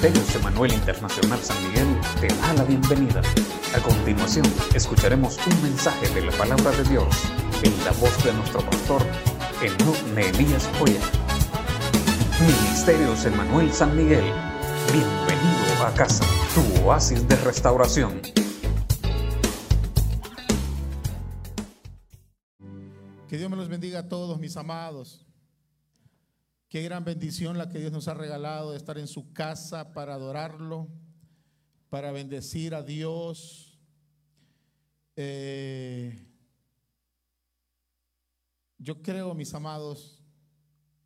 Ministerios Emanuel Internacional San Miguel te da la bienvenida. A continuación, escucharemos un mensaje de la palabra de Dios en la voz de nuestro pastor, Enoch Nehemías Joya. Ministerios Emanuel San Miguel, bienvenido a casa, tu oasis de restauración. Que Dios me los bendiga a todos, mis amados. Qué gran bendición la que Dios nos ha regalado de estar en su casa para adorarlo, para bendecir a Dios. Eh, yo creo, mis amados,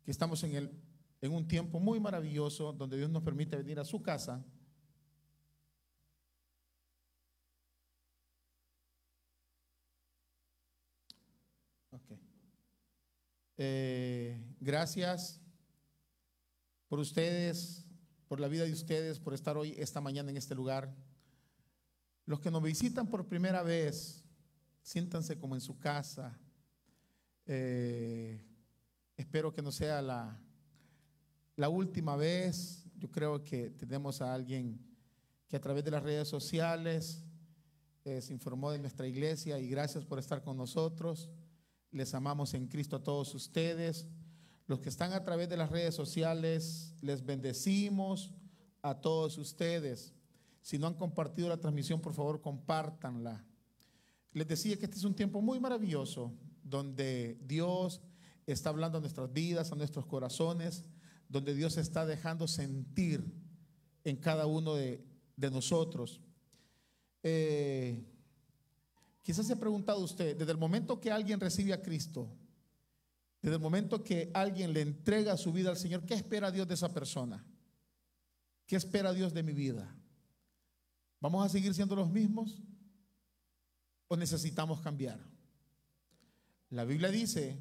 que estamos en, el, en un tiempo muy maravilloso donde Dios nos permite venir a su casa. Okay. Eh, gracias por ustedes, por la vida de ustedes, por estar hoy, esta mañana en este lugar. Los que nos visitan por primera vez, siéntanse como en su casa. Eh, espero que no sea la, la última vez. Yo creo que tenemos a alguien que a través de las redes sociales eh, se informó de nuestra iglesia y gracias por estar con nosotros. Les amamos en Cristo a todos ustedes. Los que están a través de las redes sociales, les bendecimos a todos ustedes. Si no han compartido la transmisión, por favor, compártanla. Les decía que este es un tiempo muy maravilloso donde Dios está hablando a nuestras vidas, a nuestros corazones, donde Dios está dejando sentir en cada uno de, nosotros. Eh, quizás se ha preguntado usted, desde el momento que alguien recibe a Cristo, desde el momento que alguien le entrega su vida al Señor, ¿qué espera Dios de esa persona? ¿Qué espera Dios de mi vida? ¿Vamos a seguir siendo los mismos? ¿O necesitamos cambiar? La Biblia dice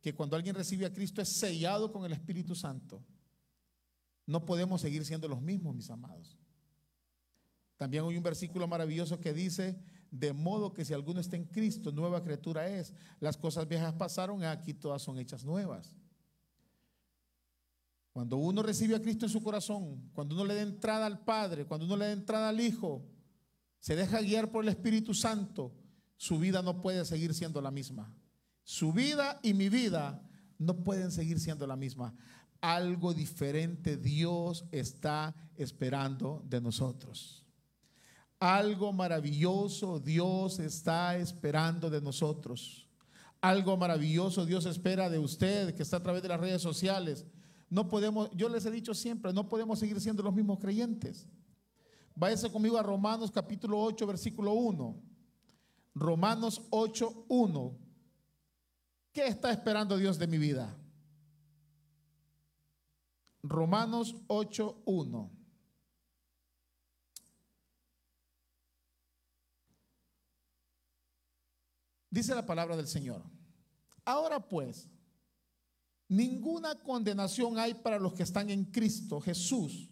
que cuando alguien recibe a Cristo es sellado con el Espíritu Santo. No podemos seguir siendo los mismos, mis amados. También hay un versículo maravilloso que dice de modo que si alguno está en Cristo, nueva criatura es. Las cosas viejas pasaron aquí todas son hechas nuevas. Cuando uno recibe a Cristo en su corazón, cuando uno le da entrada al Padre, cuando uno le da entrada al Hijo, se deja guiar por el Espíritu Santo, su vida no puede seguir siendo la misma. Su vida y mi vida no pueden seguir siendo la misma. Algo diferente Dios está esperando de nosotros. Algo maravilloso Dios está esperando de nosotros. Algo maravilloso Dios espera de usted que está a través de las redes sociales. No podemos, yo les he dicho siempre, no podemos seguir siendo los mismos creyentes. Váyase conmigo a Romanos capítulo 8, versículo 1. Romanos 8, 1. ¿Qué está esperando Dios de mi vida? Romanos 8, 1. Dice la palabra del Señor. Ahora pues, ninguna condenación hay para los que están en Cristo Jesús,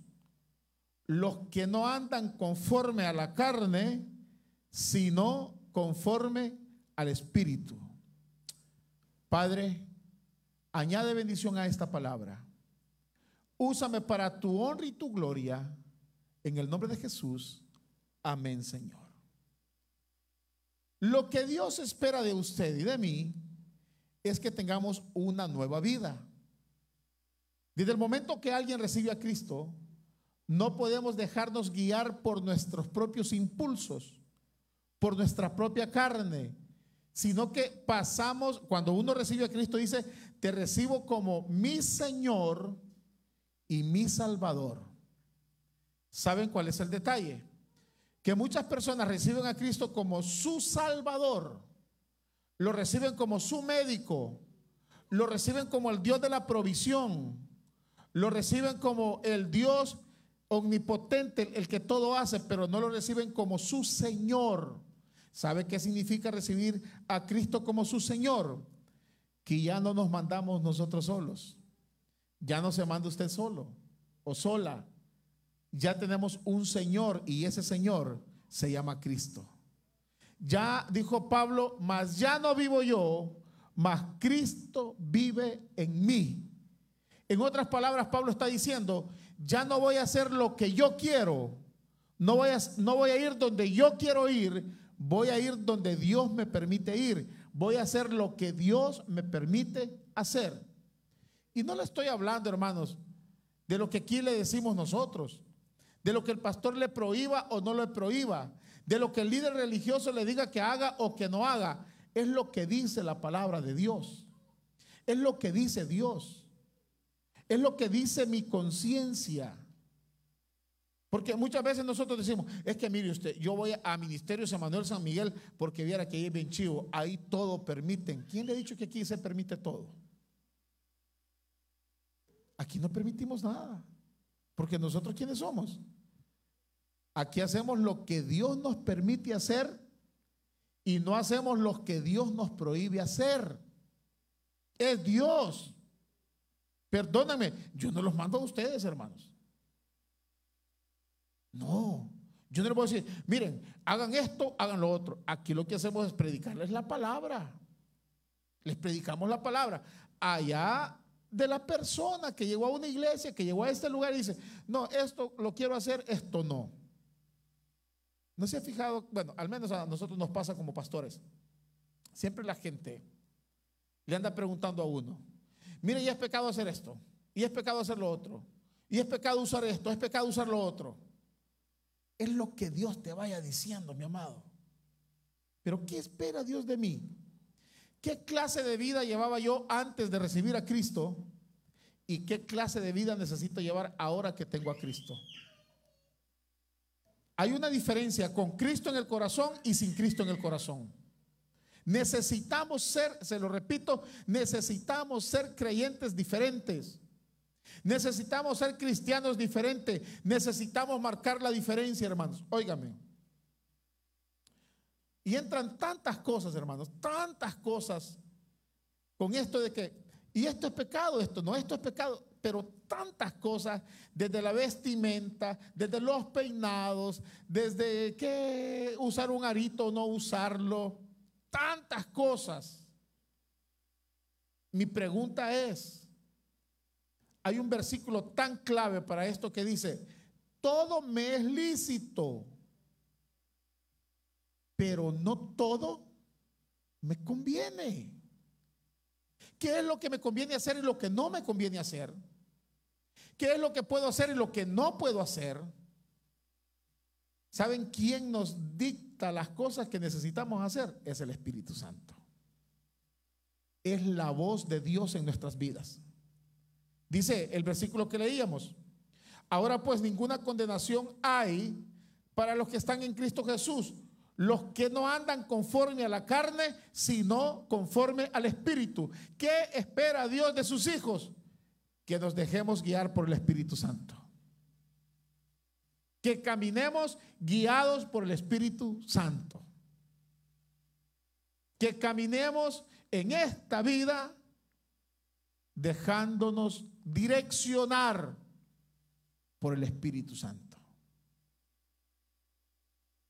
los que no andan conforme a la carne, sino conforme al Espíritu. Padre, añade bendición a esta palabra. Úsame para tu honra y tu gloria. En el nombre de Jesús. Amén, Señor. Lo que Dios espera de usted y de mí es que tengamos una nueva vida. Desde el momento que alguien recibe a Cristo, no podemos dejarnos guiar por nuestros propios impulsos, por nuestra propia carne, sino que pasamos, cuando uno recibe a Cristo, dice, te recibo como mi Señor y mi Salvador. ¿Saben cuál es el detalle? Que muchas personas reciben a Cristo como su Salvador, lo reciben como su médico, lo reciben como el Dios de la provisión, lo reciben como el Dios omnipotente, el que todo hace, pero no lo reciben como su Señor. ¿Sabe qué significa recibir a Cristo como su Señor? Que ya no nos mandamos nosotros solos. Ya no se manda usted solo o sola ya tenemos un Señor y ese Señor se llama Cristo. Ya dijo Pablo, mas ya no vivo yo, mas Cristo vive en mí. En otras palabras, Pablo está diciendo, ya no voy a hacer lo que yo quiero, no voy a, no voy a ir donde yo quiero ir, voy a ir donde Dios me permite ir, voy a hacer lo que Dios me permite hacer. Y no le estoy hablando, hermanos, de lo que aquí le decimos nosotros, de lo que el pastor le prohíba o no le prohíba, de lo que el líder religioso le diga que haga o que no haga. Es lo que dice la palabra de Dios. Es lo que dice Dios. Es lo que dice mi conciencia. Porque muchas veces nosotros decimos, es que mire usted, yo voy a Ministerio San Manuel San Miguel porque viera que ahí es bien chivo, ahí todo permiten. ¿Quién le ha dicho que aquí se permite todo? Aquí no permitimos nada. Porque nosotros quiénes somos? Aquí hacemos lo que Dios nos permite hacer y no hacemos lo que Dios nos prohíbe hacer. Es Dios. Perdóname, yo no los mando a ustedes, hermanos. No, yo no les voy a decir, miren, hagan esto, hagan lo otro. Aquí lo que hacemos es predicarles la palabra. Les predicamos la palabra. Allá de la persona que llegó a una iglesia, que llegó a este lugar y dice, no, esto lo quiero hacer, esto no. ¿No se ha fijado? Bueno, al menos a nosotros nos pasa como pastores. Siempre la gente le anda preguntando a uno, mire, y es pecado hacer esto, y es pecado hacer lo otro, y es pecado usar esto, es pecado usar lo otro. Es lo que Dios te vaya diciendo, mi amado. Pero ¿qué espera Dios de mí? ¿Qué clase de vida llevaba yo antes de recibir a Cristo? ¿Y qué clase de vida necesito llevar ahora que tengo a Cristo? Hay una diferencia con Cristo en el corazón y sin Cristo en el corazón. Necesitamos ser, se lo repito, necesitamos ser creyentes diferentes. Necesitamos ser cristianos diferentes. Necesitamos marcar la diferencia, hermanos. Óigame. Y entran tantas cosas, hermanos, tantas cosas con esto de que, y esto es pecado, esto no, esto es pecado pero tantas cosas, desde la vestimenta, desde los peinados, desde que usar un arito o no usarlo, tantas cosas. Mi pregunta es, hay un versículo tan clave para esto que dice, todo me es lícito, pero no todo me conviene. ¿Qué es lo que me conviene hacer y lo que no me conviene hacer? ¿Qué es lo que puedo hacer y lo que no puedo hacer? ¿Saben quién nos dicta las cosas que necesitamos hacer? Es el Espíritu Santo. Es la voz de Dios en nuestras vidas. Dice el versículo que leíamos. Ahora pues ninguna condenación hay para los que están en Cristo Jesús los que no andan conforme a la carne, sino conforme al Espíritu. ¿Qué espera Dios de sus hijos? Que nos dejemos guiar por el Espíritu Santo. Que caminemos guiados por el Espíritu Santo. Que caminemos en esta vida dejándonos direccionar por el Espíritu Santo.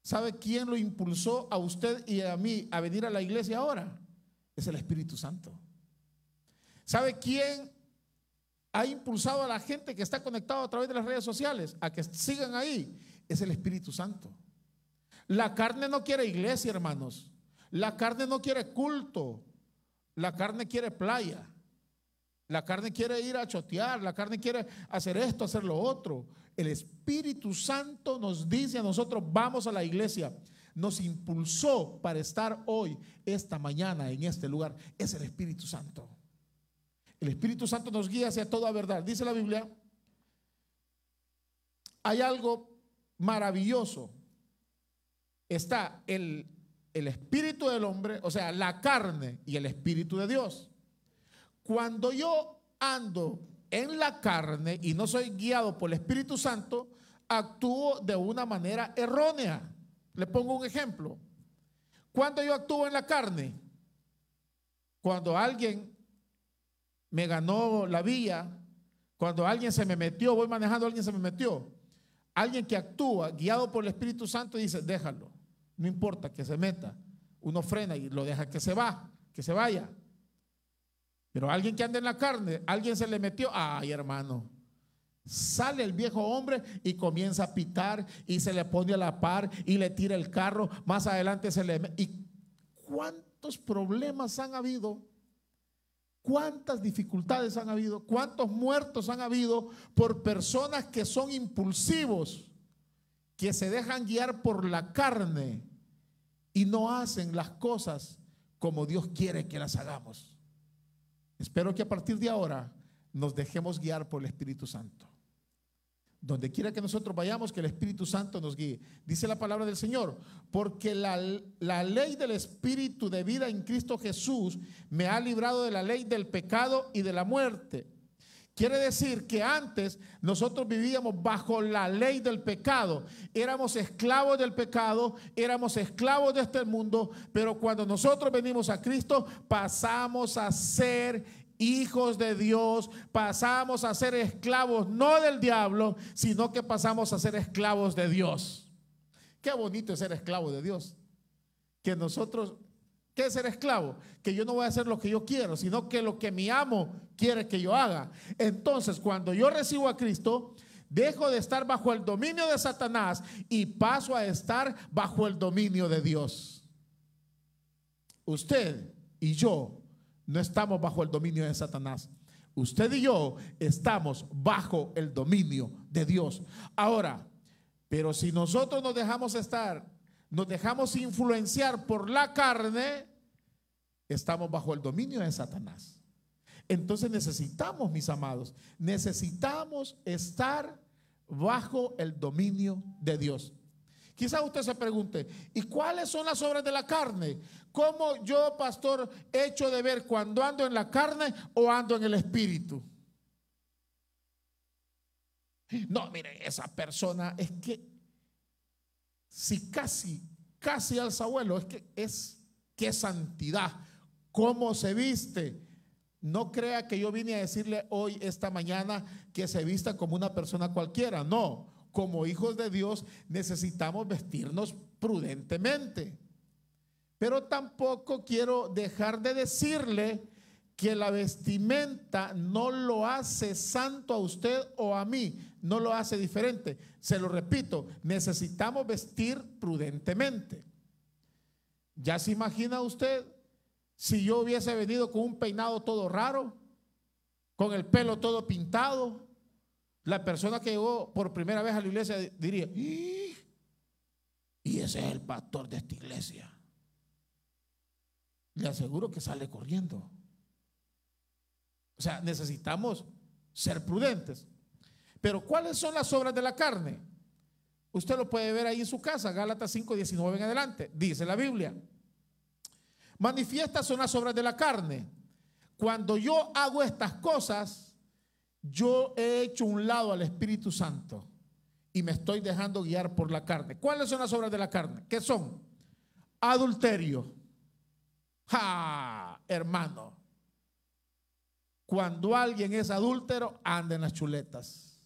¿Sabe quién lo impulsó a usted y a mí a venir a la iglesia ahora? Es el Espíritu Santo. ¿Sabe quién ha impulsado a la gente que está conectado a través de las redes sociales a que sigan ahí? Es el Espíritu Santo. La carne no quiere iglesia, hermanos. La carne no quiere culto. La carne quiere playa. La carne quiere ir a chotear. La carne quiere hacer esto, hacer lo otro. El Espíritu Santo nos dice a nosotros, vamos a la iglesia. Nos impulsó para estar hoy, esta mañana, en este lugar. Es el Espíritu Santo. El Espíritu Santo nos guía hacia toda verdad. Dice la Biblia, hay algo maravilloso. Está el, el espíritu del hombre, o sea, la carne y el espíritu de Dios. Cuando yo ando en la carne y no soy guiado por el Espíritu Santo, actúo de una manera errónea. Le pongo un ejemplo. Cuando yo actúo en la carne, cuando alguien me ganó la vía, cuando alguien se me metió, voy manejando, alguien se me metió, alguien que actúa guiado por el Espíritu Santo dice, déjalo, no importa que se meta, uno frena y lo deja que se va, que se vaya. Pero alguien que anda en la carne, alguien se le metió, ay hermano, Sale el viejo hombre y comienza a pitar y se le pone a la par y le tira el carro. Más adelante se le... ¿Y cuántos problemas han habido? ¿Cuántas dificultades han habido? ¿Cuántos muertos han habido por personas que son impulsivos, que se dejan guiar por la carne y no hacen las cosas como Dios quiere que las hagamos? Espero que a partir de ahora nos dejemos guiar por el Espíritu Santo. Donde quiera que nosotros vayamos, que el Espíritu Santo nos guíe. Dice la palabra del Señor, porque la, la, ley del Espíritu de vida en Cristo Jesús me ha librado de la ley del pecado y de la muerte. Quiere decir que antes nosotros vivíamos bajo la ley del pecado, éramos esclavos del pecado, éramos esclavos de este mundo, pero cuando nosotros venimos a Cristo pasamos a ser hijos de Dios, pasamos a ser esclavos no del diablo, sino que pasamos a ser esclavos de Dios. Qué bonito es ser esclavo de Dios. Que nosotros, ¿qué ser esclavo? Que yo no voy a hacer lo que yo quiero, sino que lo que mi amo quiere que yo haga. Entonces, cuando yo recibo a Cristo, dejo de estar bajo el dominio de Satanás y paso a estar bajo el dominio de Dios. Usted y yo no estamos bajo el dominio de Satanás. Usted y yo estamos bajo el dominio de Dios. Ahora, pero si nosotros nos dejamos estar, nos dejamos influenciar por la carne, estamos bajo el dominio de Satanás. Entonces necesitamos, mis amados, necesitamos estar bajo el dominio de Dios. Quizá usted se pregunte, ¿y cuáles son las obras de la carne? ¿Cómo yo, pastor, hecho de ver cuando ando en la carne o ando en el espíritu? No, mire, esa persona es que si casi, casi alza vuelo, es que es qué santidad, cómo se viste. No crea que yo vine a decirle hoy, esta mañana, que se vista como una persona cualquiera. No, como hijos de Dios necesitamos vestirnos prudentemente. Pero tampoco quiero dejar de decirle que la vestimenta no lo hace santo a usted o a mí, no lo hace diferente. Se lo repito, necesitamos vestir prudentemente. ¿Ya se imagina usted si yo hubiese venido con un peinado todo raro, con el pelo todo pintado? La persona que llegó por primera vez a la iglesia diría, y ese es el pastor de esta iglesia. Le aseguro que sale corriendo. O sea, necesitamos ser prudentes. Pero ¿cuáles son las obras de la carne? Usted lo puede ver ahí en su casa, Gálatas 5, 19 en adelante. Dice la Biblia. Manifiestas son las obras de la carne. Cuando yo hago estas cosas, yo he hecho un lado al Espíritu Santo y me estoy dejando guiar por la carne. ¿Cuáles son las obras de la carne? ¿Qué son? Adulterio. ¡Ja! Hermano. Cuando alguien es adúltero, anda en las chuletas.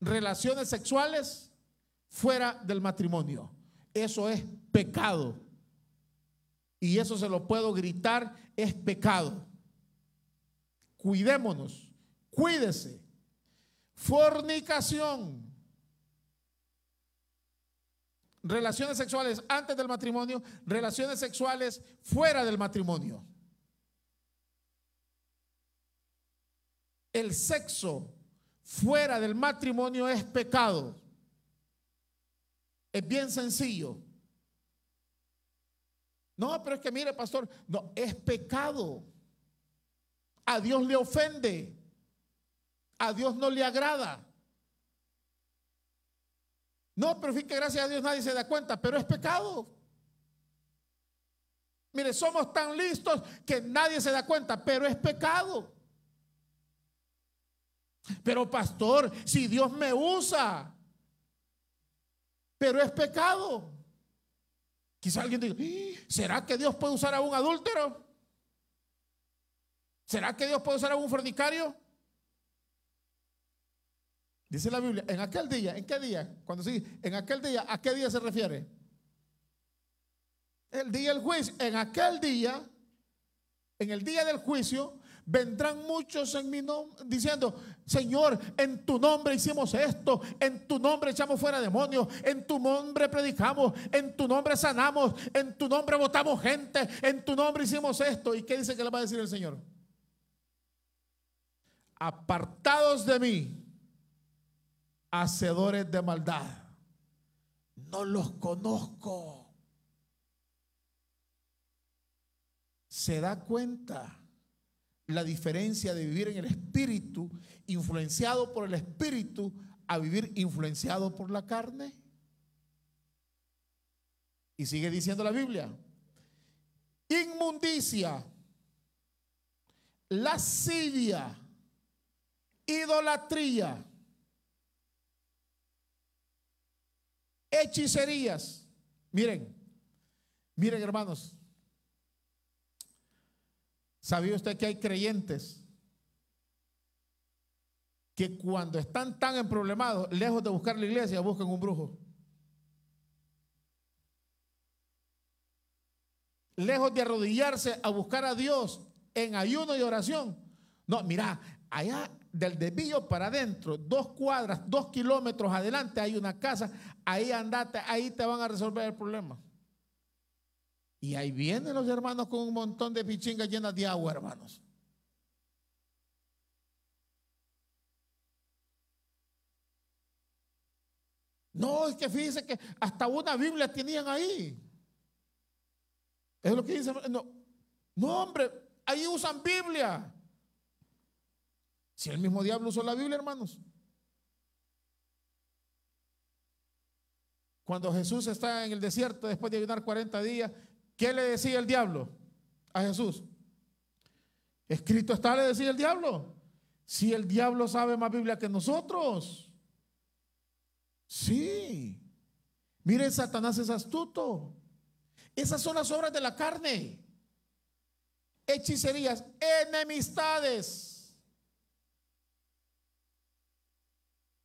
Relaciones sexuales fuera del matrimonio. Eso es pecado. Y eso se lo puedo gritar, es pecado cuidémonos, cuídese. Fornicación. Relaciones sexuales antes del matrimonio, relaciones sexuales fuera del matrimonio. El sexo fuera del matrimonio es pecado. Es bien sencillo. No, pero es que mire, pastor, no, es pecado a Dios le ofende, a Dios no le agrada. No, pero fíjate que gracias a Dios nadie se da cuenta, pero es pecado. Mire, somos tan listos que nadie se da cuenta, pero es pecado. Pero pastor, si Dios me usa, pero es pecado. Quizá alguien diga, ¿será que Dios puede usar a un adúltero? ¿Será que Dios puede usar a un fornicario? Dice la Biblia, en aquel día, ¿en qué día? Cuando sí, en aquel día, ¿a qué día se refiere? El día del juicio. En aquel día, en el día del juicio, vendrán muchos en mi nombre diciendo, Señor, en tu nombre hicimos esto, en tu nombre echamos fuera demonios, en tu nombre predicamos, en tu nombre sanamos, en tu nombre votamos gente, en tu nombre hicimos esto. ¿Y qué dice que le va a decir el Señor? Apartados de mí, hacedores de maldad, no los conozco. ¿Se da cuenta? La diferencia de vivir en el espíritu, influenciado por el espíritu, a vivir influenciado por la carne? Y sigue diciendo la Biblia, inmundicia, lascivia, idolatría, hechicerías. Miren, miren hermanos, ¿Sabía usted que hay creyentes que cuando están tan emproblemados, lejos de buscar la iglesia, buscan un brujo? Lejos de arrodillarse a buscar a Dios en ayuno y oración. No, mira, allá del desvío para adentro, dos cuadras, dos kilómetros adelante hay una casa, ahí andate, ahí te van a resolver el problema. Y ahí vienen los hermanos con un montón de pichingas llenas de agua, hermanos. No, es que fíjense que hasta una Biblia tenían ahí. Es lo que dice. No, no hombre, ahí usan Biblia. Si el mismo diablo usó la Biblia, hermanos. Cuando Jesús está en el desierto después de ayunar 40 días ¿Qué le decía el diablo a Jesús? Escrito está, le decía el diablo. Si el diablo sabe más Biblia que nosotros. Sí. Miren, Satanás es astuto. Esas son las obras de la carne. Hechicerías, enemistades.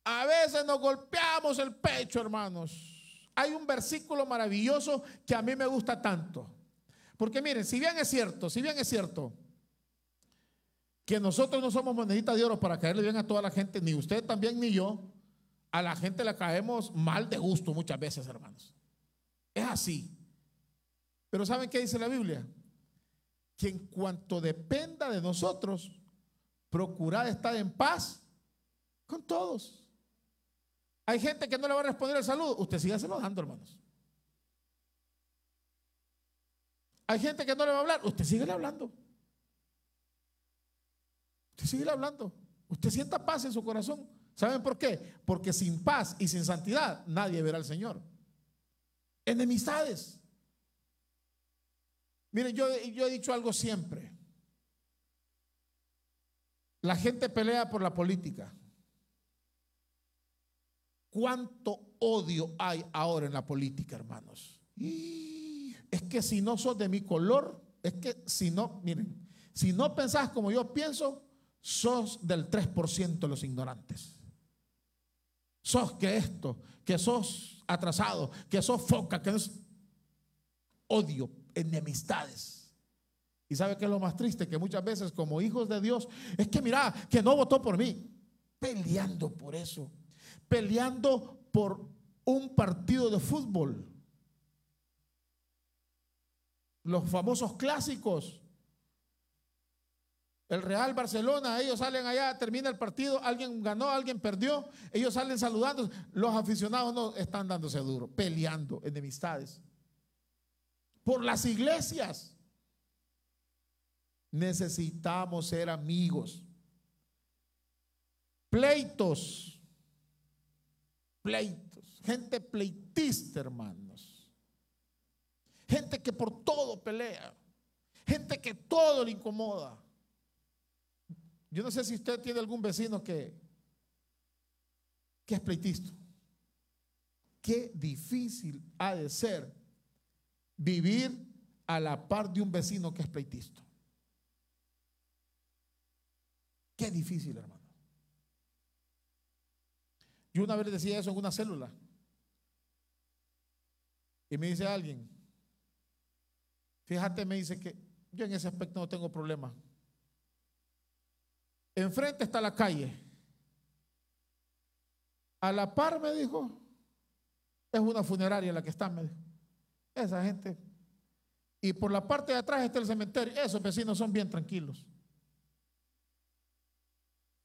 A veces nos golpeamos el pecho, hermanos hay un versículo maravilloso que a mí me gusta tanto. Porque miren, si bien es cierto, si bien es cierto que nosotros no somos moneditas de oro para caerle bien a toda la gente, ni usted también ni yo, a la gente le caemos mal de gusto muchas veces, hermanos. Es así. Pero ¿saben qué dice la Biblia? Que en cuanto dependa de nosotros, procurad estar en paz con todos. Hay gente que no le va a responder el saludo. Usted sigue dando, hermanos. Hay gente que no le va a hablar. Usted sigue hablando. Usted sigue hablando. Usted sienta paz en su corazón. ¿Saben por qué? Porque sin paz y sin santidad nadie verá al Señor. Enemistades. Miren, yo he dicho algo siempre. La gente pelea por la política. ¿Cuánto odio hay ahora en la política, hermanos? Es que si no sos de mi color, es que si no, miren, si no pensás como yo pienso, sos del 3% de los ignorantes. Sos que esto, que sos atrasado, que sos foca, que es odio, enemistades. Y sabe que es lo más triste, que muchas veces como hijos de Dios, es que mira, que no votó por mí, peleando por eso peleando por un partido de fútbol. Los famosos clásicos. El Real Barcelona, ellos salen allá, termina el partido, alguien ganó, alguien perdió, ellos salen saludando, los aficionados no están dándose duro, peleando, enemistades. Por las iglesias. Necesitamos ser amigos. Pleitos pleitos, gente pleitista, hermanos. Gente que por todo pelea, gente que todo le incomoda. Yo no sé si usted tiene algún vecino que, que es pleitista. Qué difícil ha de ser vivir a la par de un vecino que es pleitista. Qué difícil, hermano. Yo una vez decía eso en una célula. Y me dice alguien, fíjate, me dice que yo en ese aspecto no tengo problema. Enfrente está la calle. A la par me dijo, es una funeraria la que está, me dijo. Esa gente. Y por la parte de atrás está el cementerio. Esos vecinos son bien tranquilos.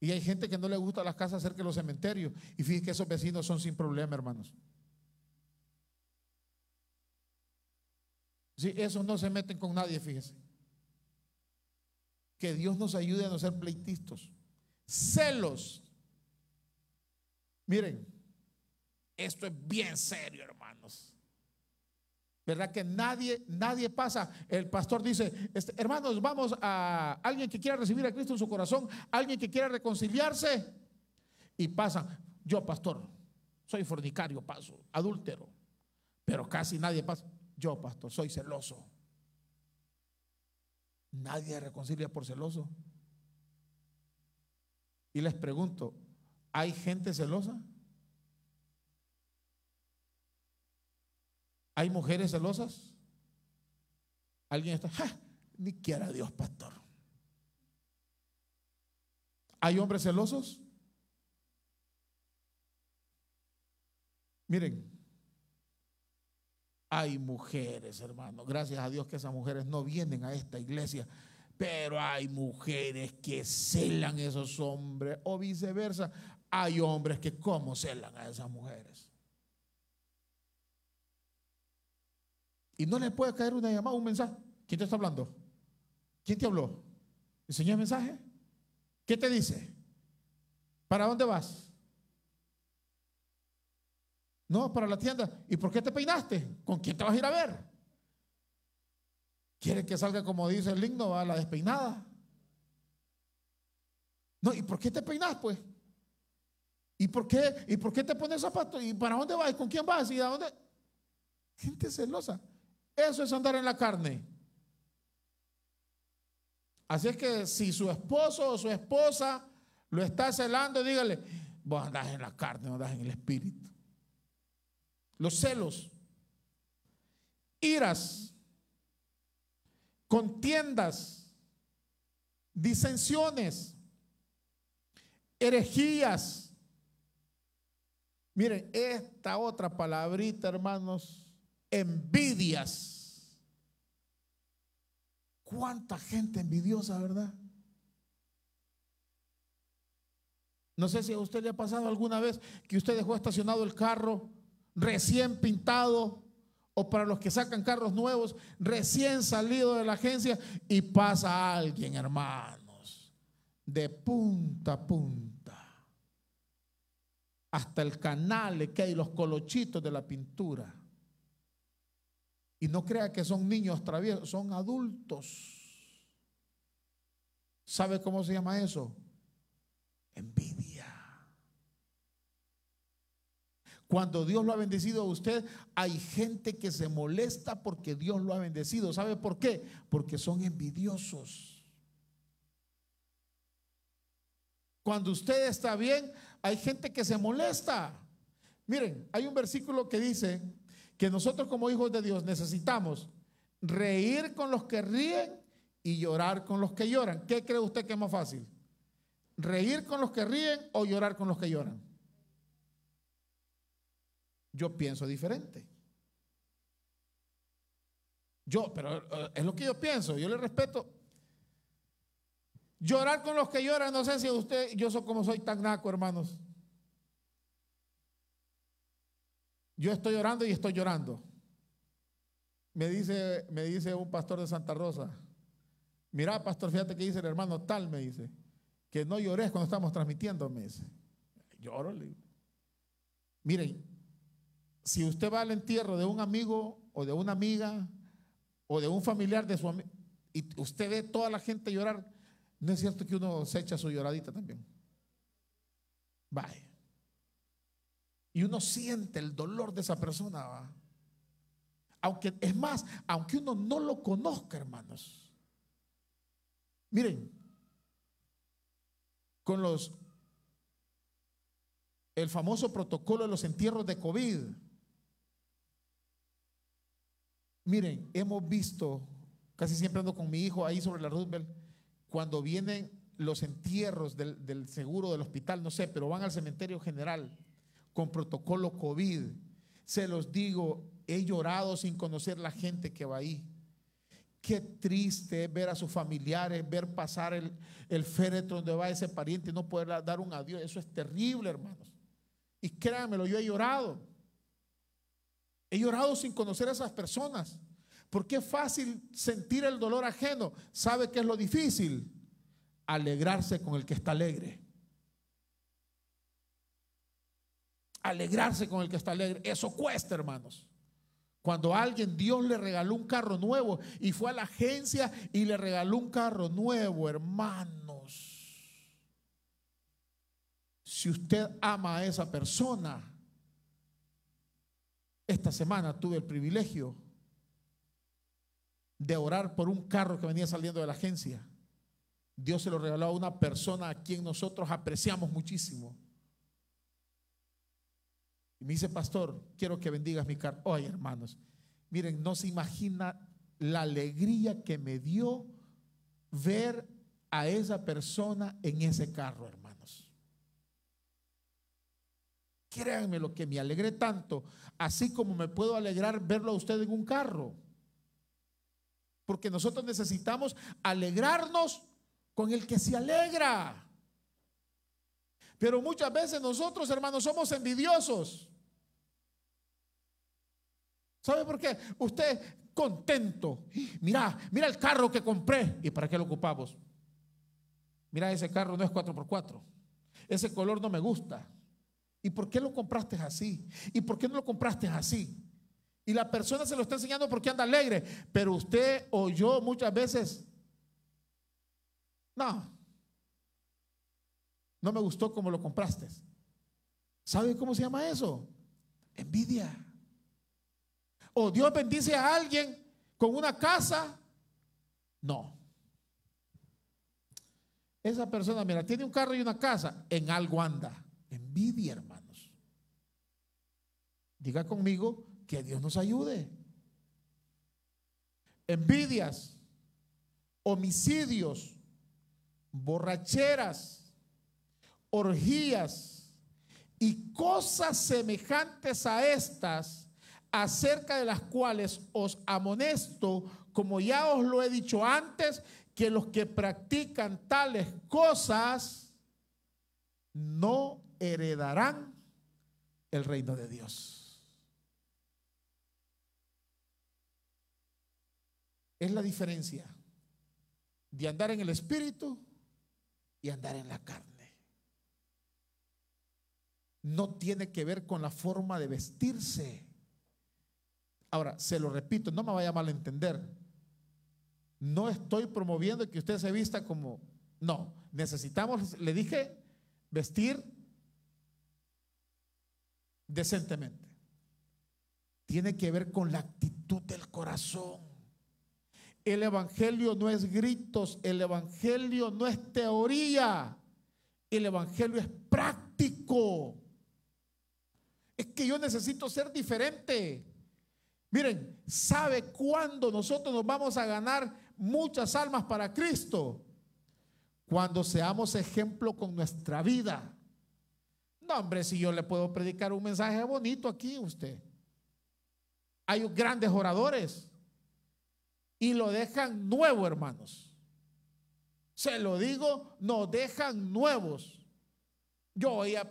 Y hay gente que no le gusta las casas cerca de los cementerios. Y fíjense que esos vecinos son sin problema, hermanos. Sí, esos no se meten con nadie, fíjese. Que Dios nos ayude a no ser pleitistas. Celos. Miren, esto es bien serio, hermanos. ¿Verdad que nadie, nadie pasa? El pastor dice, este, hermanos, vamos a alguien que quiera recibir a Cristo en su corazón, alguien que quiera reconciliarse, y pasan, yo pastor, soy fornicario, paso, adúltero, pero casi nadie pasa. Yo, pastor, soy celoso. Nadie reconcilia por celoso. Y les pregunto, ¿hay gente celosa? ¿Hay mujeres celosas? ¿Alguien está? Ni quiera Dios, pastor. ¿Hay hombres celosos? Miren, hay mujeres, hermano. Gracias a Dios que esas mujeres no vienen a esta iglesia. Pero hay mujeres que celan a esos hombres o viceversa. Hay hombres que como celan a esas mujeres. Y no le puede caer una llamada, un mensaje. ¿Quién te está hablando? ¿Quién te habló? ¿Enseñó el mensaje? ¿Qué te dice? ¿Para dónde vas? No, para la tienda. ¿Y por qué te peinaste? ¿Con quién te vas a ir a ver? ¿Quiere que salga como dice el himno, a la despeinada? No, ¿y por qué te peinas, pues? ¿Y por qué, ¿Y por qué te pones zapatos? ¿Y para dónde vas? ¿Y con quién vas? ¿Y a dónde? Gente celosa. Eso es andar en la carne. Así es que si su esposo o su esposa lo está celando, dígale, vos andás en la carne, no andás en el espíritu los celos, iras, contiendas, disensiones, herejías. Miren, esta otra palabrita, hermanos, envidias. ¿Cuánta gente envidiosa, verdad? No sé si a usted le ha pasado alguna vez que usted dejó estacionado el carro recién pintado o para los que sacan carros nuevos, recién salido de la agencia y pasa alguien, hermanos, de punta a punta. Hasta el canal le caen los colochitos de la pintura. Y no crea que son niños traviesos, son adultos. ¿Sabe cómo se llama eso? Envidia. Cuando Dios lo ha bendecido a usted, hay gente que se molesta porque Dios lo ha bendecido. ¿Sabe por qué? Porque son envidiosos. Cuando usted está bien, hay gente que se molesta. Miren, hay un versículo que dice que nosotros como hijos de Dios necesitamos reír con los que ríen y llorar con los que lloran. ¿Qué cree usted que es más fácil? ¿Reír con los que ríen o llorar con los que lloran? Yo pienso diferente. Yo, pero eh, es lo que yo pienso, yo le respeto. Llorar con los que lloran, no sé si usted, yo soy como soy tan naco, hermanos. Yo estoy llorando y estoy llorando. Me dice, me dice un pastor de Santa Rosa, mira, pastor, fíjate que dice el hermano tal, me dice, que no llores cuando estamos transmitiendo, me dice. Lloro, Miren, si usted va al entierro de un amigo o de una amiga o de un familiar de su amigo y usted ve toda la gente llorar, no es cierto que uno se echa su lloradita también. Vaya. Y uno siente el dolor de esa persona. Aunque, es más, aunque uno no lo conozca, hermanos. Miren, con los el famoso protocolo de los entierros de COVID, Miren, hemos visto, casi siempre ando con mi hijo ahí sobre la Roosevelt, cuando vienen los entierros del, del seguro del hospital, no sé, pero van al cementerio general con protocolo COVID. Se los digo, he llorado sin conocer la gente que va ahí. Qué triste ver a sus familiares, ver pasar el, el féretro donde va ese pariente y no poder dar un adiós. Eso es terrible, hermanos. Y créanmelo, yo he llorado. He llorado sin conocer a esas personas. Porque es fácil sentir el dolor ajeno. ¿Sabe qué es lo difícil? Alegrarse con el que está alegre. Alegrarse con el que está alegre. Eso cuesta, hermanos. Cuando alguien, Dios le regaló un carro nuevo y fue a la agencia y le regaló un carro nuevo, hermanos. Si usted ama a esa persona, esta semana tuve el privilegio de orar por un carro que venía saliendo de la agencia. Dios se lo regaló a una persona a quien nosotros apreciamos muchísimo. Y me dice, pastor, quiero que bendigas mi carro. Oye, hermanos, miren, no se imagina la alegría que me dio ver a esa persona en ese carro, hermanos. Créanme lo que me alegré tanto, así como me puedo alegrar verlo a usted en un carro. Porque nosotros necesitamos alegrarnos con el que se alegra. Pero muchas veces nosotros, hermanos, somos envidiosos. ¿Sabe por qué? Usted contento. Mira, mira el carro que compré. ¿Y para qué lo ocupamos? Mira, ese carro no es 4x4. Ese color no me gusta. ¿Y por qué lo compraste así? ¿Y por qué no lo compraste así? Y la persona se lo está enseñando porque anda alegre. Pero usted o yo muchas veces, no, no me gustó como lo compraste. ¿Sabe cómo se llama eso? Envidia. O Dios bendice a alguien con una casa. No. Esa persona, mira, tiene un carro y una casa. En algo anda. Envidia, hermanos. Diga conmigo que Dios nos ayude. Envidias, homicidios, borracheras, orgías y cosas semejantes a estas acerca de las cuales os amonesto, como ya os lo he dicho antes, que los que practican tales cosas no heredarán el reino de Dios. Es la diferencia de andar en el espíritu y andar en la carne. No tiene que ver con la forma de vestirse Ahora, se lo repito, no me vaya a malentender. No estoy promoviendo que usted se vista como... No, necesitamos, le dije, vestir decentemente. Tiene que ver con la actitud del corazón. El Evangelio no es gritos, el Evangelio no es teoría, el Evangelio es práctico. Es que yo necesito ser diferente. Miren, ¿sabe cuándo nosotros nos vamos a ganar muchas almas para Cristo? Cuando seamos ejemplo con nuestra vida. No, hombre, si yo le puedo predicar un mensaje bonito aquí a usted. Hay grandes oradores y lo dejan nuevo, hermanos. Se lo digo, nos dejan nuevos. Yo oía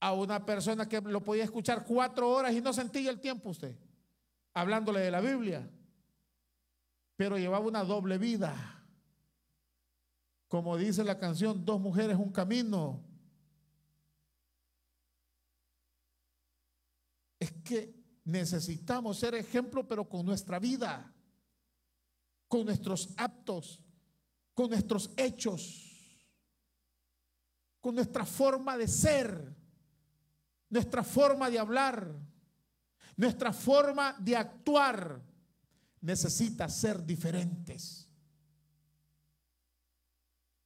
a una persona que lo podía escuchar cuatro horas y no sentía el tiempo usted, hablándole de la Biblia, pero llevaba una doble vida. Como dice la canción, dos mujeres, un camino. Es que necesitamos ser ejemplo, pero con nuestra vida, con nuestros actos, con nuestros hechos, con nuestra forma de ser nuestra forma de hablar, nuestra forma de actuar necesita ser diferentes.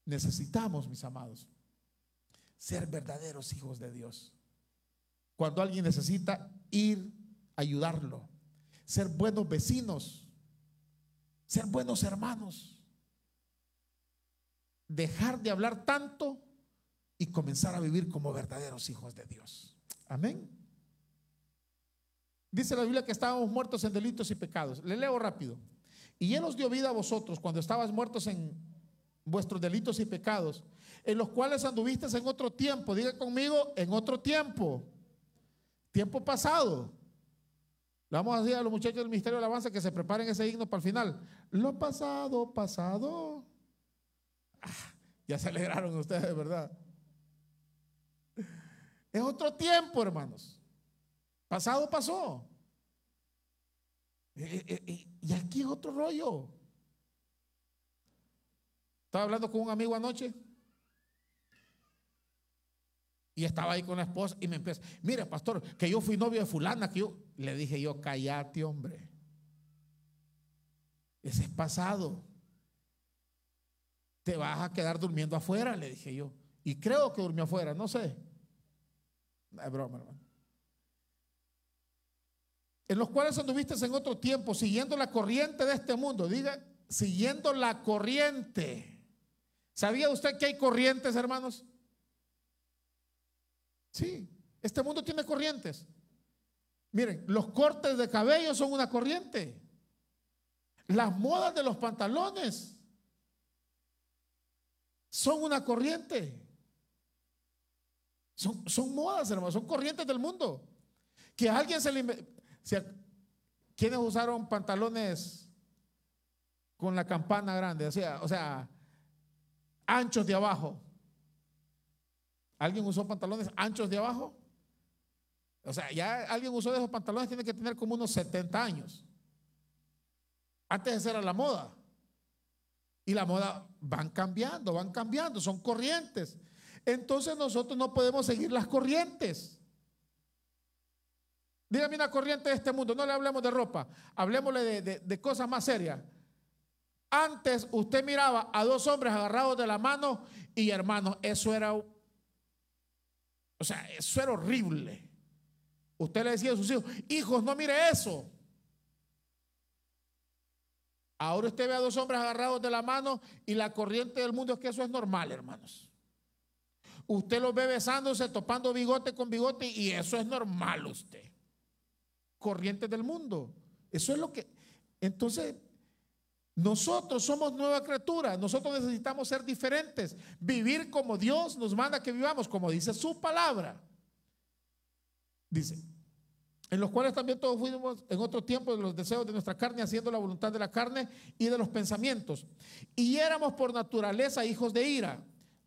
Necesitamos, mis amados, ser verdaderos hijos de Dios. Cuando alguien necesita ir, ayudarlo, ser buenos vecinos, ser buenos hermanos. dejar de hablar tanto y comenzar a vivir como verdaderos hijos de Dios. Amén. Dice la Biblia que estábamos muertos en delitos y pecados. Le leo rápido. Y Él os dio vida a vosotros cuando estabas muertos en vuestros delitos y pecados, en los cuales anduviste en otro tiempo. Diga conmigo, en otro tiempo. Tiempo pasado. Le vamos a decir a los muchachos del Ministerio de Alabanza que se preparen ese himno para el final. Lo pasado, pasado. Ah, ya se alegraron ustedes, ¿verdad? Es otro tiempo, hermanos. Pasado pasó. Eh, eh, eh, y aquí es otro rollo. Estaba hablando con un amigo anoche. Y estaba ahí con la esposa y me empieza, mira, pastor, que yo fui novio de fulana, que yo le dije yo, callate, hombre. Ese es pasado. Te vas a quedar durmiendo afuera, le dije yo. Y creo que durmió afuera, no sé. Es broma, hermano. En los cuales anduviste en otro tiempo, siguiendo la corriente de este mundo. Diga, siguiendo la corriente. ¿Sabía usted que hay corrientes, hermanos? Sí, este mundo tiene corrientes. Miren, los cortes de cabello son una corriente. Las modas de los pantalones son una corriente. Son, son modas, hermanos, son corrientes del mundo. Que alguien se le... ¿Quiénes usaron pantalones con la campana grande? O sea, anchos de abajo. ¿Alguien usó pantalones anchos de abajo? O sea, ya alguien usó de esos pantalones, tiene que tener como unos 70 años. Antes de ser a la moda. Y la moda van cambiando, van cambiando, son corrientes. Entonces nosotros no podemos seguir las corrientes. Dígame una corriente de este mundo, no le hablemos de ropa, hablemosle de, cosas más serias. Antes usted miraba a dos hombres agarrados de la mano y hermano, eso era, o sea, eso era horrible. Usted le decía a sus hijos, hijos, no mire eso. Ahora usted ve a dos hombres agarrados de la mano y la corriente del mundo es que eso es normal, hermanos. Usted los ve besándose, topando bigote con bigote y eso es normal usted. Corriente del mundo. Eso es lo que... Entonces, nosotros somos nueva criatura, nosotros necesitamos ser diferentes, vivir como Dios nos manda que vivamos, como dice su palabra. Dice, en los cuales también todos fuimos en otro tiempo de los deseos de nuestra carne, haciendo la voluntad de la carne y de los pensamientos. Y éramos por naturaleza hijos de ira,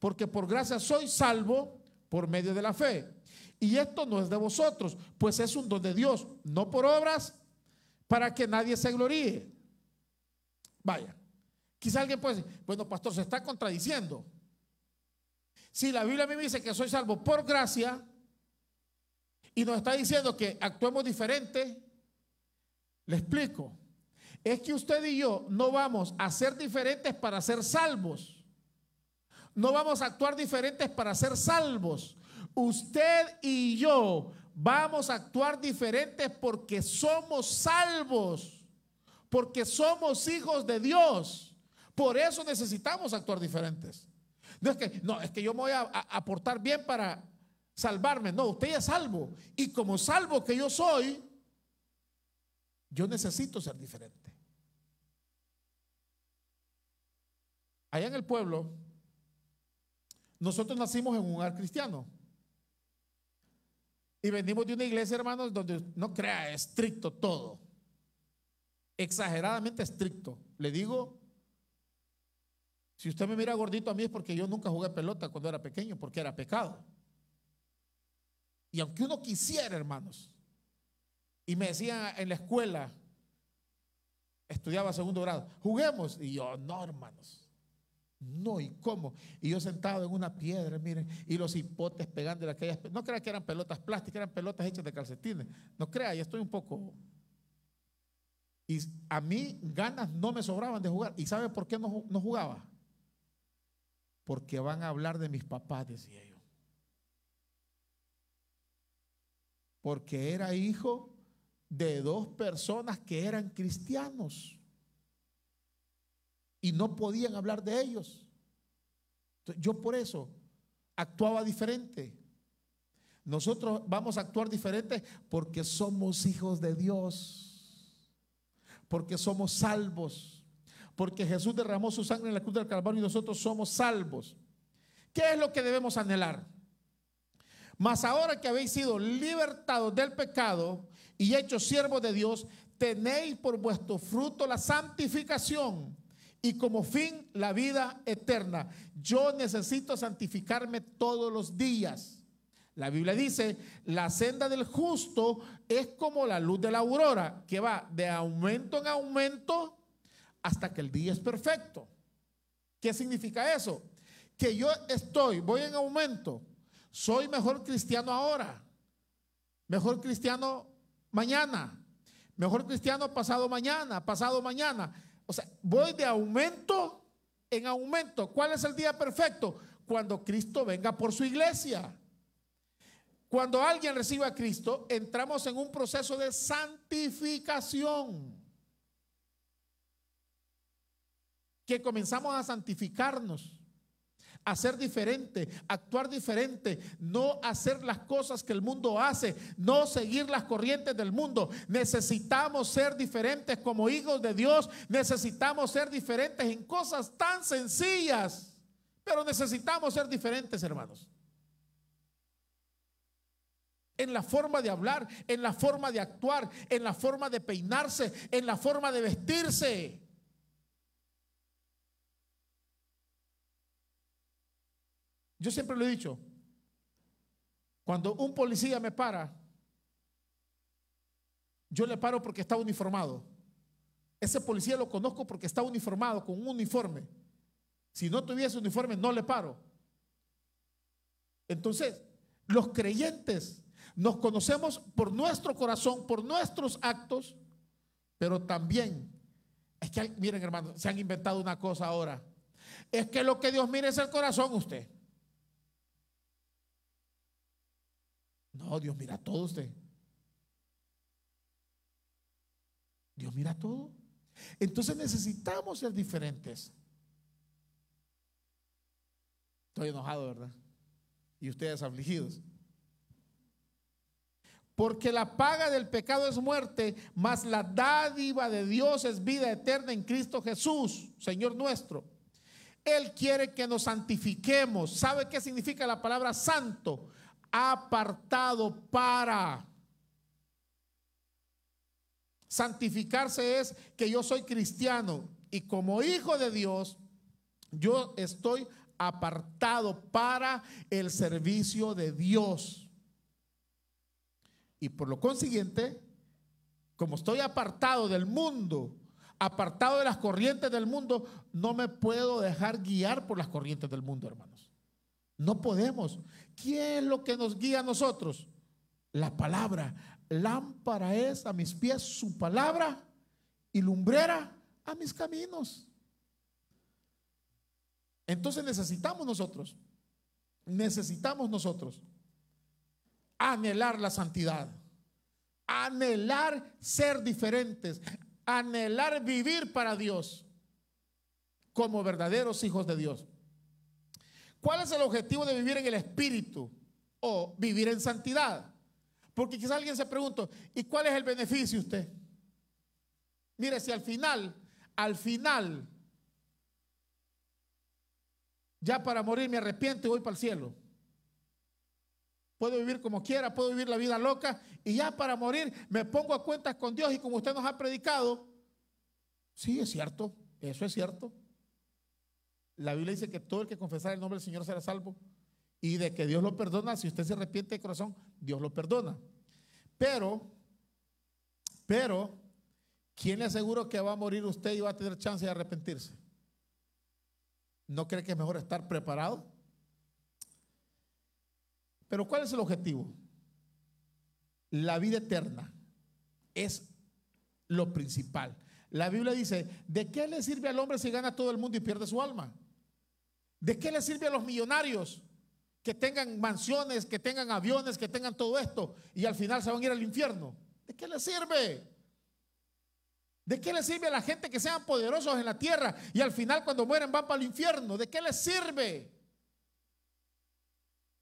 Porque por gracia soy salvo por medio de la fe. Y esto no es de vosotros, pues es un don de Dios, no por obras, para que nadie se gloríe. Vaya, quizá alguien puede decir, bueno, pastor, se está contradiciendo. Si la Biblia me dice que soy salvo por gracia y nos está diciendo que actuemos diferente, le explico. Es que usted y yo no vamos a ser diferentes para ser salvos. No vamos a actuar diferentes para ser salvos. Usted y yo vamos a actuar diferentes porque somos salvos porque somos hijos de Dios. Por eso necesitamos actuar diferentes. No es que, no, es que yo me voy a, aportar bien para salvarme. No, usted es salvo. Y como salvo que yo soy, yo necesito ser diferente. Allá en el pueblo, nosotros nacimos en un hogar cristiano. Y venimos de una iglesia, hermanos, donde no crea estricto todo exageradamente estricto. Le digo, si usted me mira gordito a mí es porque yo nunca jugué pelota cuando era pequeño, porque era pecado. Y aunque uno quisiera, hermanos, y me decían en la escuela, estudiaba segundo grado, juguemos. Y yo, no, hermanos. No, ¿y cómo? Y yo sentado en una piedra, miren, y los hipotes pegando de aquellas. No crea que eran pelotas plásticas, eran pelotas hechas de calcetines. No crea, ya estoy un poco. Y a mí ganas no me sobraban de jugar. ¿Y sabe por qué no, no jugaba? Porque van a hablar de mis papás, decía yo. Porque era hijo de dos personas que eran cristianos y no podían hablar de ellos. Yo por eso actuaba diferente. Nosotros vamos a actuar diferente porque somos hijos de Dios, porque somos salvos, porque Jesús derramó su sangre en la cruz del Calvario y nosotros somos salvos. ¿Qué es lo que debemos anhelar? Mas ahora que habéis sido libertados del pecado y hechos siervos de Dios, tenéis por vuestro fruto la santificación y como fin la vida eterna. Yo necesito santificarme todos los días. La Biblia dice, la senda del justo es como la luz de la aurora, que va de aumento en aumento hasta que el día es perfecto. ¿Qué significa eso? Que yo estoy, voy en aumento, soy mejor cristiano ahora, mejor cristiano mañana, mejor cristiano pasado mañana, pasado mañana o sea, voy de aumento en aumento. ¿Cuál es el día perfecto? Cuando Cristo venga por su iglesia. Cuando alguien reciba a Cristo, entramos en un proceso de santificación. Que comenzamos a santificarnos a ser diferente, actuar diferente, no hacer las cosas que el mundo hace, no seguir las corrientes del mundo. Necesitamos ser diferentes como hijos de Dios, necesitamos ser diferentes en cosas tan sencillas, pero necesitamos ser diferentes, hermanos. En la forma de hablar, en la forma de actuar, en la forma de peinarse, en la forma de vestirse. Yo siempre lo he dicho, cuando un policía me para, yo le paro porque está uniformado. Ese policía lo conozco porque está uniformado con un uniforme. Si no tuviese uniforme, no le paro. Entonces, los creyentes nos conocemos por nuestro corazón, por nuestros actos, pero también, es que, miren hermanos, se han inventado una cosa ahora. Es que lo que Dios mira es el corazón usted. No, Dios mira todo usted. Dios mira todo. Entonces necesitamos ser diferentes. Estoy enojado, ¿verdad? Y ustedes afligidos. Porque la paga del pecado es muerte, mas la dádiva de Dios es vida eterna en Cristo Jesús, Señor nuestro. Él quiere que nos santifiquemos. ¿Sabe qué significa la palabra santo? Apartado para. Santificarse es que yo soy cristiano y como hijo de Dios, yo estoy apartado para el servicio de Dios. Y por lo consiguiente, como estoy apartado del mundo, apartado de las corrientes del mundo, no me puedo dejar guiar por las corrientes del mundo, hermanos. No podemos. ¿Quién es lo que nos guía a nosotros? La palabra. Lámpara es a mis pies su palabra y lumbrera a mis caminos. Entonces necesitamos nosotros, necesitamos nosotros anhelar la santidad, anhelar ser diferentes, anhelar vivir para Dios como verdaderos hijos de Dios. ¿Cuál es el objetivo de vivir en el Espíritu o vivir en santidad? Porque quizás alguien se pregunta, ¿y cuál es el beneficio usted? Mire, si al final, al final, ya para morir me arrepiento y voy para el cielo. Puedo vivir como quiera, puedo vivir la vida loca y ya para morir me pongo a cuentas con Dios y como usted nos ha predicado, sí, es cierto, eso es cierto. La Biblia dice que todo el que confesara el nombre del Señor será salvo y de que Dios lo perdona. Si usted se arrepiente de corazón, Dios lo perdona. Pero, pero, ¿quién le asegura que va a morir usted y va a tener chance de arrepentirse? ¿No cree que es mejor estar preparado? Pero ¿cuál es el objetivo? La vida eterna es lo principal. La Biblia dice, ¿de qué le sirve al hombre si gana todo el mundo y pierde su alma? ¿De qué le sirve a los millonarios que tengan mansiones, que tengan aviones, que tengan todo esto y al final se van a ir al infierno? ¿De qué le sirve? ¿De qué le sirve a la gente que sean poderosos en la tierra y al final cuando mueren van para el infierno? ¿De qué le sirve?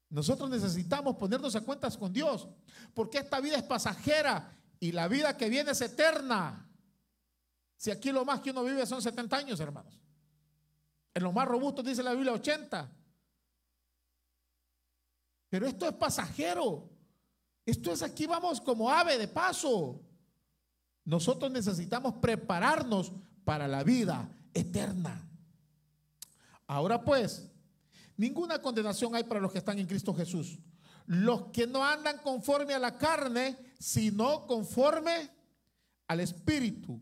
Nosotros necesitamos ponernos a cuentas con Dios, porque esta vida es pasajera y la vida que viene es eterna. Si aquí lo más que uno vive son 70 años, hermanos. En los más robustos dice la Biblia 80. Pero esto es pasajero. Esto es aquí vamos como ave de paso. Nosotros necesitamos prepararnos para la vida eterna. Ahora pues, ninguna condenación hay para los que están en Cristo Jesús. Los que no andan conforme a la carne, sino conforme al Espíritu.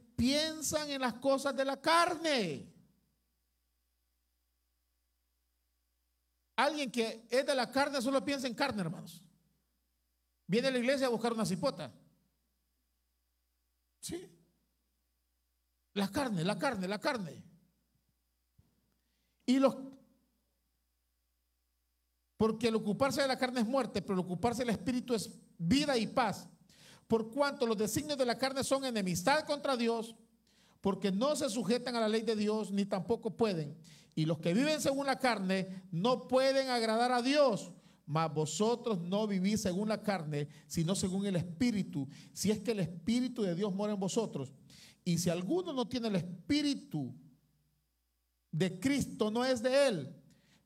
piensan en las cosas de la carne. Alguien que es de la carne solo piensa en carne, hermanos. Viene a la iglesia a buscar una cipota. Sí. La carne, la carne, la carne. Y los porque el ocuparse de la carne es muerte, pero el ocuparse del espíritu es vida y paz por cuanto los designios de la carne son enemistad contra Dios, porque no se sujetan a la ley de Dios, ni tampoco pueden. Y los que viven según la carne no pueden agradar a Dios. Mas vosotros no vivís según la carne, sino según el Espíritu. Si es que el Espíritu de Dios mora en vosotros. Y si alguno no tiene el Espíritu de Cristo, no es de él.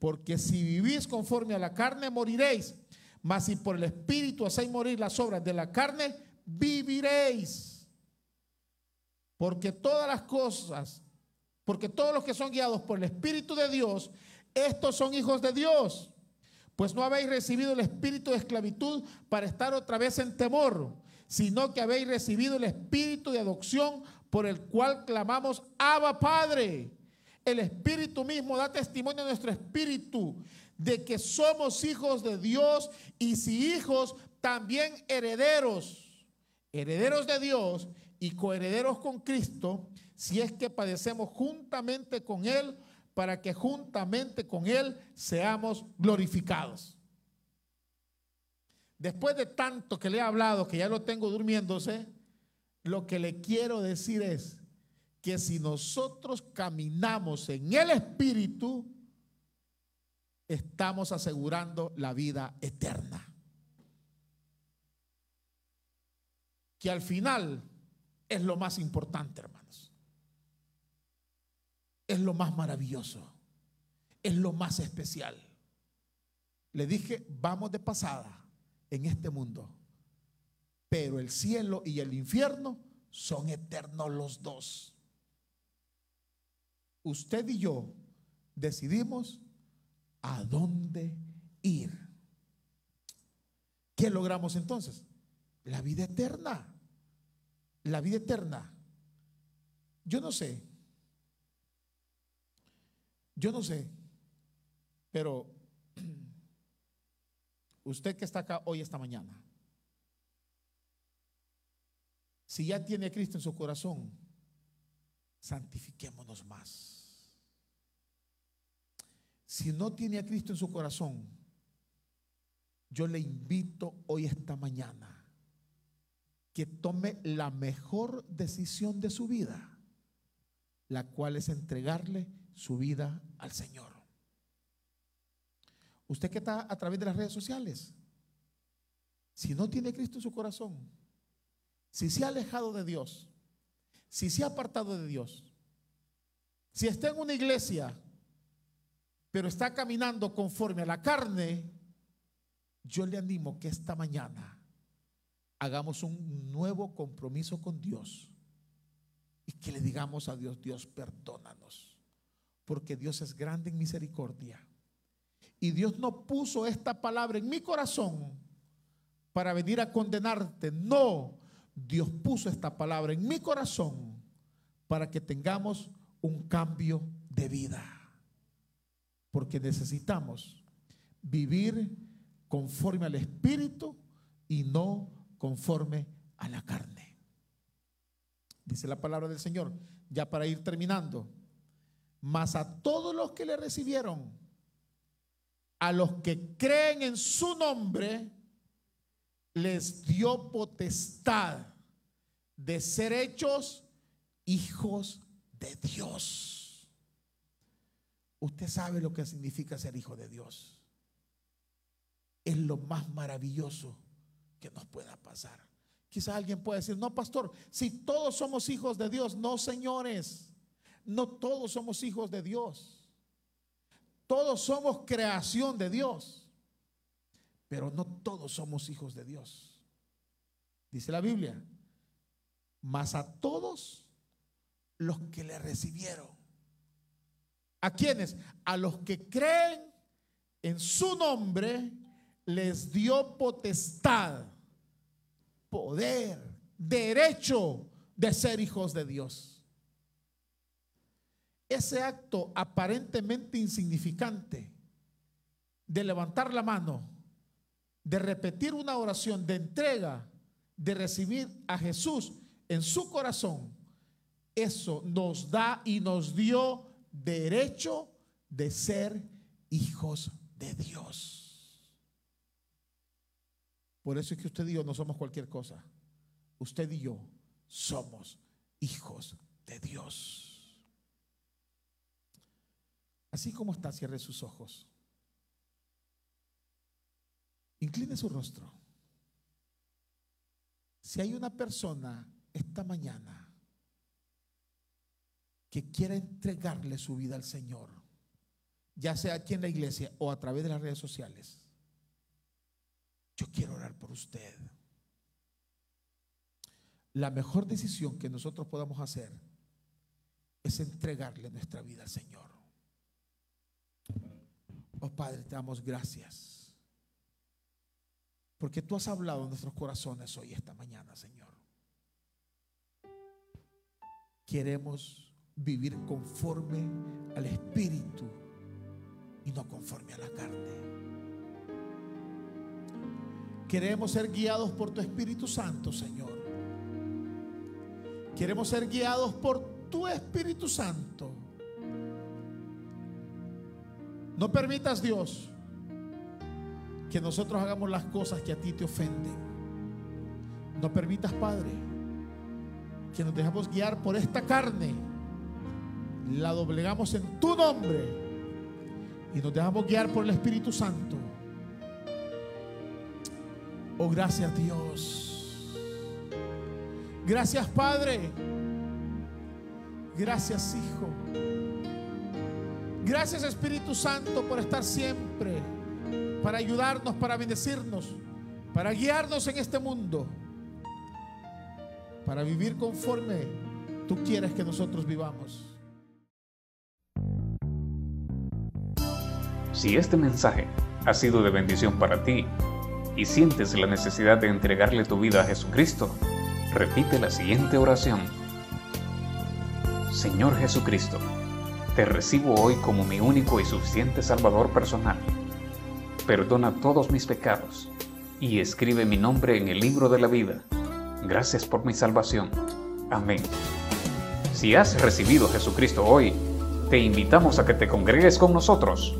porque si vivís conforme a la carne, moriréis. Mas si por el Espíritu hacéis morir las obras de la carne, viviréis. Porque todas las cosas, porque todos los que son guiados por el Espíritu de Dios, estos son hijos de Dios. Pues no habéis recibido el espíritu de esclavitud para estar otra vez en temor, sino que habéis recibido el espíritu de adopción por el cual clamamos, Abba Padre. El Espíritu mismo da testimonio a nuestro espíritu de que somos hijos de Dios y si hijos, también herederos, herederos de Dios y coherederos con Cristo, si es que padecemos juntamente con Él, para que juntamente con Él seamos glorificados. Después de tanto que le he hablado, que ya lo tengo durmiéndose, lo que le quiero decir es, que si nosotros caminamos en el Espíritu, estamos asegurando la vida eterna. Que al final es lo más importante, hermanos. Es lo más maravilloso. Es lo más especial. Le dije, vamos de pasada en este mundo. Pero el cielo y el infierno son eternos los dos usted y yo decidimos a dónde ir. ¿Qué logramos entonces? La vida eterna. La vida eterna. Yo no sé. Yo no sé. Pero usted que está acá hoy, esta mañana, si ya tiene a Cristo en su corazón, santifiquémonos más. Si no tiene a Cristo en su corazón, yo le invito hoy esta mañana que tome la mejor decisión de su vida, la cual es entregarle su vida al Señor. Usted que está a través de las redes sociales, si no tiene Cristo en su corazón, si se ha alejado de Dios, si se ha apartado de Dios, si está en una iglesia, pero está caminando conforme a la carne, yo le animo que esta mañana hagamos un nuevo compromiso con Dios y que le digamos a Dios, Dios, perdónanos, porque Dios es grande en misericordia. Y Dios no puso esta palabra en mi corazón para venir a condenarte. No, Dios puso esta palabra en mi corazón para que tengamos un cambio de vida. Porque necesitamos vivir conforme al Espíritu y no conforme a la carne. Dice la palabra del Señor, ya para ir terminando. Mas a todos los que le recibieron, a los que creen en su nombre, les dio potestad de ser hechos hijos de Dios. Usted sabe lo que significa ser hijo de Dios. Es lo más maravilloso que nos pueda pasar. Quizás alguien pueda decir, no, pastor, si todos somos hijos de Dios, no, señores, no todos somos hijos de Dios. Todos somos creación de Dios, pero no todos somos hijos de Dios. Dice la Biblia, mas a todos los que le recibieron. ¿A quiénes? A los que creen en su nombre, les dio potestad, poder, derecho de ser hijos de Dios. Ese acto aparentemente insignificante de levantar la mano, de repetir una oración de entrega, de recibir a Jesús en su corazón, eso nos da y nos dio derecho de ser hijos de Dios. Por eso es que usted y yo no somos cualquier cosa. Usted y yo somos hijos de Dios. Así como está, cierre sus ojos. Incline su rostro. Si hay una persona esta mañana que quiera entregarle su vida al Señor, ya sea aquí en la iglesia o a través de las redes sociales, yo quiero orar por usted. La mejor decisión que nosotros podamos hacer es entregarle nuestra vida al Señor. Oh Padre, te damos gracias. Porque tú has hablado en nuestros corazones hoy, esta mañana, Señor. Queremos vivir conforme al Espíritu y no conforme a la carne. Queremos ser guiados por tu Espíritu Santo, Señor. Queremos ser guiados por tu Espíritu Santo. No permitas, Dios, que nosotros hagamos las cosas que a ti te ofenden. No permitas, Padre, que nos dejemos guiar por esta carne la doblegamos en tu nombre y nos dejamos guiar por el Espíritu Santo. Oh, gracias Dios. Gracias Padre. Gracias Hijo. Gracias Espíritu Santo por estar siempre, para ayudarnos, para bendecirnos, para guiarnos en este mundo, para vivir conforme tú quieres que nosotros vivamos. Si este mensaje ha sido de bendición para ti y sientes la necesidad de entregarle tu vida a Jesucristo, repite la siguiente oración. Señor Jesucristo, te recibo hoy como mi único y suficiente Salvador personal. Perdona todos mis pecados y escribe mi nombre en el libro de la vida. Gracias por mi salvación. Amén. Si has recibido a Jesucristo hoy, te invitamos a que te congregues con nosotros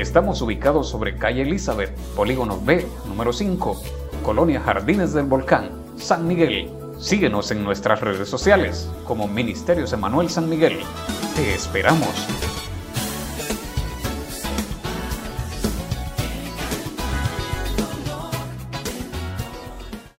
Estamos ubicados sobre calle Elizabeth, Polígono B, número 5, Colonia Jardines del Volcán, San Miguel. Síguenos en nuestras redes sociales como Ministerios Emanuel San Miguel. Te esperamos.